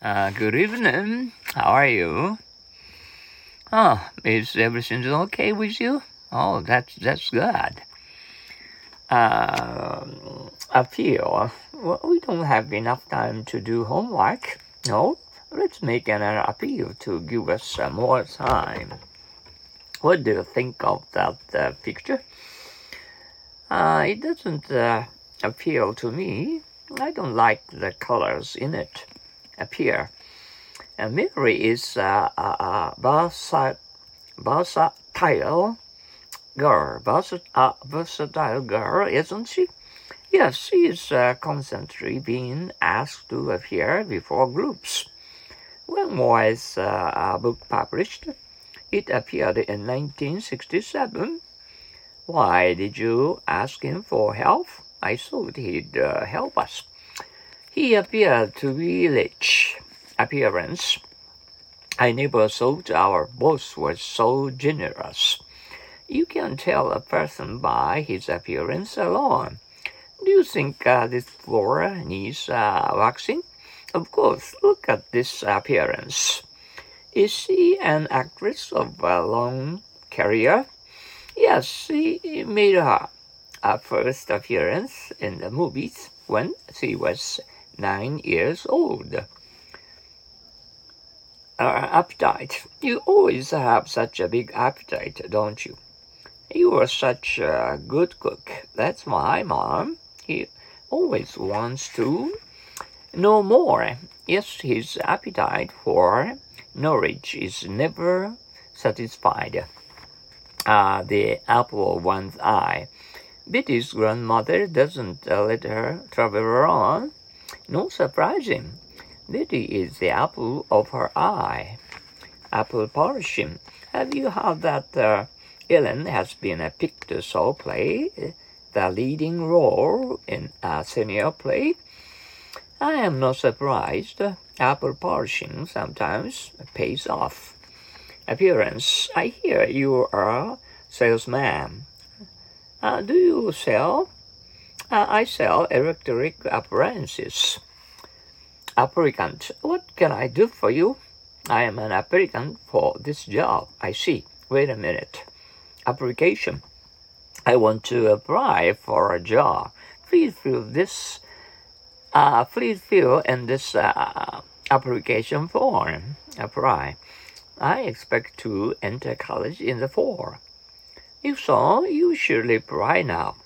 Uh, good evening. How are you? Oh, is everything okay with you? Oh, that's that's good. Uh, appeal. Well, we don't have enough time to do homework. No, let's make an appeal to give us more time. What do you think of that uh, picture? Uh, it doesn't uh, appeal to me. I don't like the colors in it appear. And Mary is a, a, a versatile, versatile girl, versatile, girl, isn't she? Yes, she is uh, constantly being asked to appear before groups. When was uh, book published? It appeared in 1967. Why did you ask him for help? I thought he'd uh, help us. He appeared to be rich appearance. I never thought our boss was so generous. You can tell a person by his appearance alone. Do you think uh, this floor needs uh, waxing? Of course, look at this appearance. Is she an actress of a long career? Yes, she made her, her first appearance in the movies when she was nine years old. Uh, appetite. You always have such a big appetite, don't you? You are such a good cook. That's why, Mom. He always wants to know more. Yes, his appetite for knowledge is never satisfied. Uh, the apple of one's eye. Betty's grandmother doesn't uh, let her travel around no surprising. Betty is the apple of her eye. Apple polishing. Have you heard that uh, Ellen has been a Picture play, the leading role in a senior play? I am not surprised. Apple polishing sometimes pays off. Appearance. I hear you are salesman. Uh, do you sell? Uh, I sell electric appliances. Applicant, what can I do for you? I am an applicant for this job. I see. Wait a minute. Application. I want to apply for a job. Please fill this. Uh, please fill in this uh, application form. Apply. I expect to enter college in the fall. If so, you should apply now.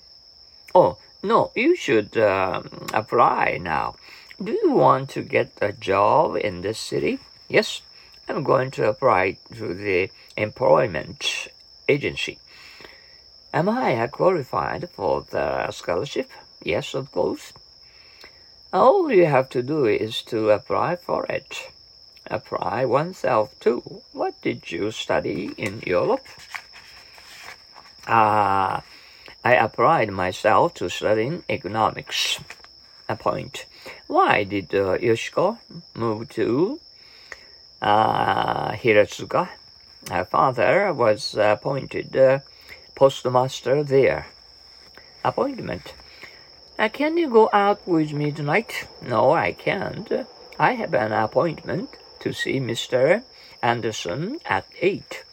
Oh, no, you should um, apply now. Do you want to get a job in this city? Yes, I'm going to apply to the employment agency. Am I qualified for the scholarship? Yes, of course. All you have to do is to apply for it. Apply oneself too. What did you study in Europe? Ah. Uh, I applied myself to studying economics. A point. Why did uh, Yoshiko move to uh, Hiratsuka? Her father was appointed uh, postmaster there. Appointment. Uh, can you go out with me tonight? No, I can't. I have an appointment to see Mr. Anderson at 8.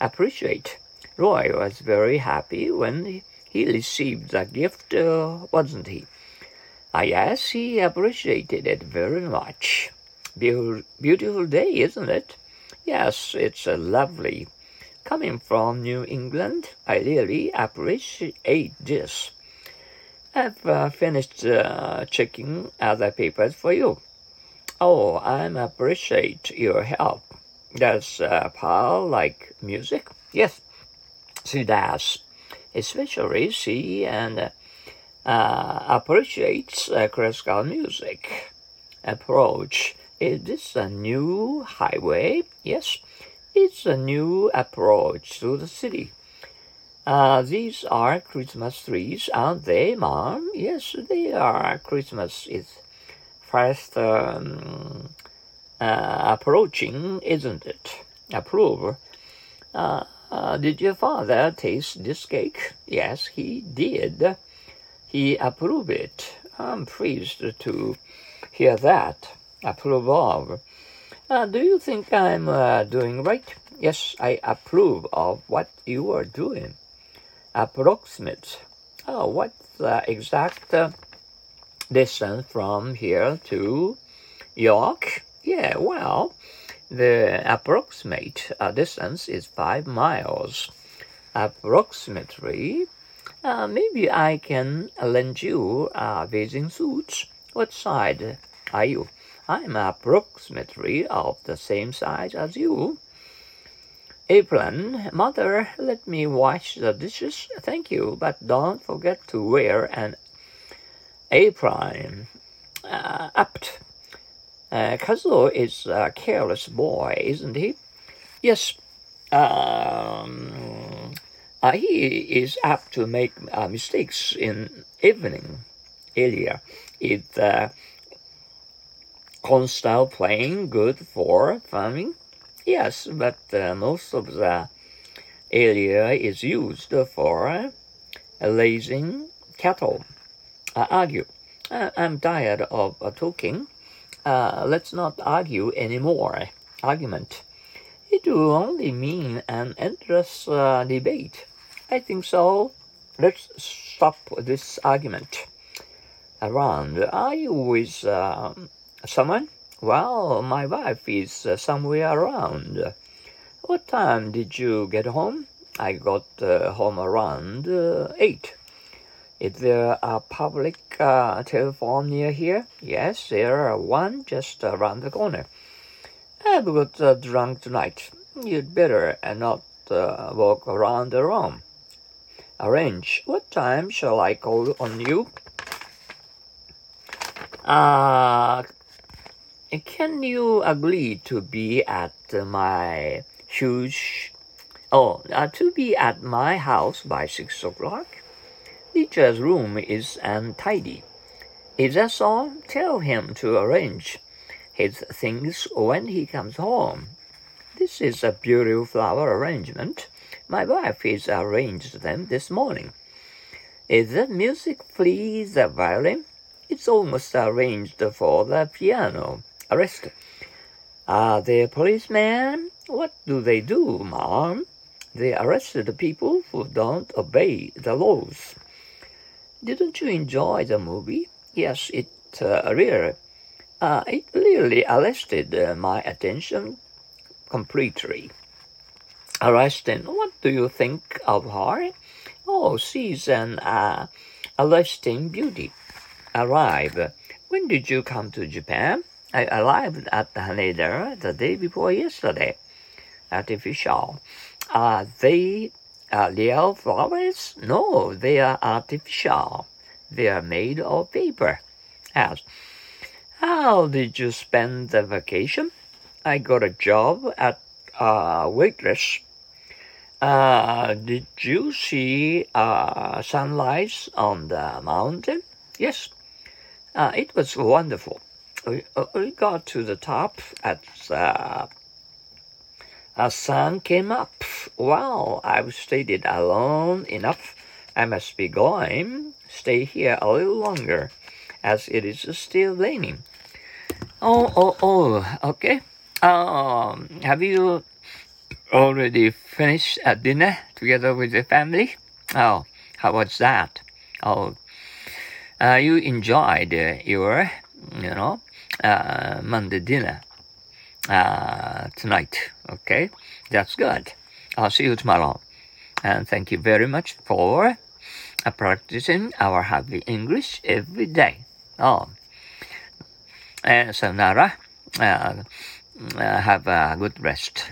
Appreciate. Roy was very happy when he received the gift, uh, wasn't he? I guess he appreciated it very much. Be- beautiful day, isn't it? Yes, it's uh, lovely. Coming from New England, I really appreciate this. I've uh, finished uh, checking other papers for you. Oh, I appreciate your help. Does uh, Paul like music? Yes, she does especially she and uh, appreciates uh, classical music approach. Is this a new highway? Yes, it's a new approach to the city. Uh, these are Christmas trees, aren't they, Mom? Yes, they are. Christmas is fast um, uh, approaching, isn't it? Approve. Uh, uh, did your father taste this cake? Yes, he did. He approved it. I'm pleased to hear that. approve of. Uh, do you think I'm uh, doing right? Yes, I approve of what you are doing. Approximate. Oh, what's the exact uh, distance from here to York? Yeah, well, the approximate uh, distance is five miles. Approximately, uh, maybe I can lend you a bathing suit. What side are you? I'm approximately of the same size as you. Apron, mother, let me wash the dishes. Thank you, but don't forget to wear an apron. Uh, apt. Uh, Kazuo is a careless boy, isn't he? Yes. Um, uh, he is apt to make uh, mistakes in evening. Earlier, it uh, constant playing good for farming? Yes, but uh, most of the area is used for uh, raising cattle. I argue. I'm tired of uh, talking. Uh, let's not argue anymore. Argument. It will only mean an endless uh, debate. I think so. Let's stop this argument. Around, are you with um, someone? Well, my wife is uh, somewhere around. What time did you get home? I got uh, home around uh, 8. Is there a public uh, telephone near here? Yes, there are one just around the corner. I've got uh, drunk tonight. You'd better not uh, walk around the room. Arrange. What time shall I call on you? Uh, can you agree to be at my huge, oh, uh, to be at my house by six o'clock? Teacher's room is untidy. If that's all, tell him to arrange his things when he comes home. This is a beautiful flower arrangement. My wife has arranged them this morning. Is the music please the violin? It's almost arranged for the piano arrest. Ah, Are they policemen? What do they do, ma'am? They arrest the people who don't obey the laws. Didn't you enjoy the movie? Yes, it uh, really, uh, it really arrested uh, my attention completely. Arresting, what do you think of her? Oh, she's an uh, arresting beauty. Arrive. When did you come to Japan? I arrived at Haneda the day before yesterday. Artificial. Are they uh, real flowers? No, they are artificial. They are made of paper. As, how did you spend the vacation? I got a job at a waitress. Uh, did you see uh, sunrise on the mountain? Yes. Uh, it was wonderful we, uh, we got to the top at a sun came up. Wow, I've stayed alone enough. I must be going. Stay here a little longer, as it is still raining. Oh, oh, oh. Okay. Um, have you already finished at dinner together with the family? Oh, how was that? Oh, uh, you enjoyed uh, your, you know, uh, Monday dinner uh, tonight. Okay, that's good. I'll see you tomorrow. And thank you very much for uh, practicing our happy English every day. Oh, and so Nara, uh, uh, have a good rest.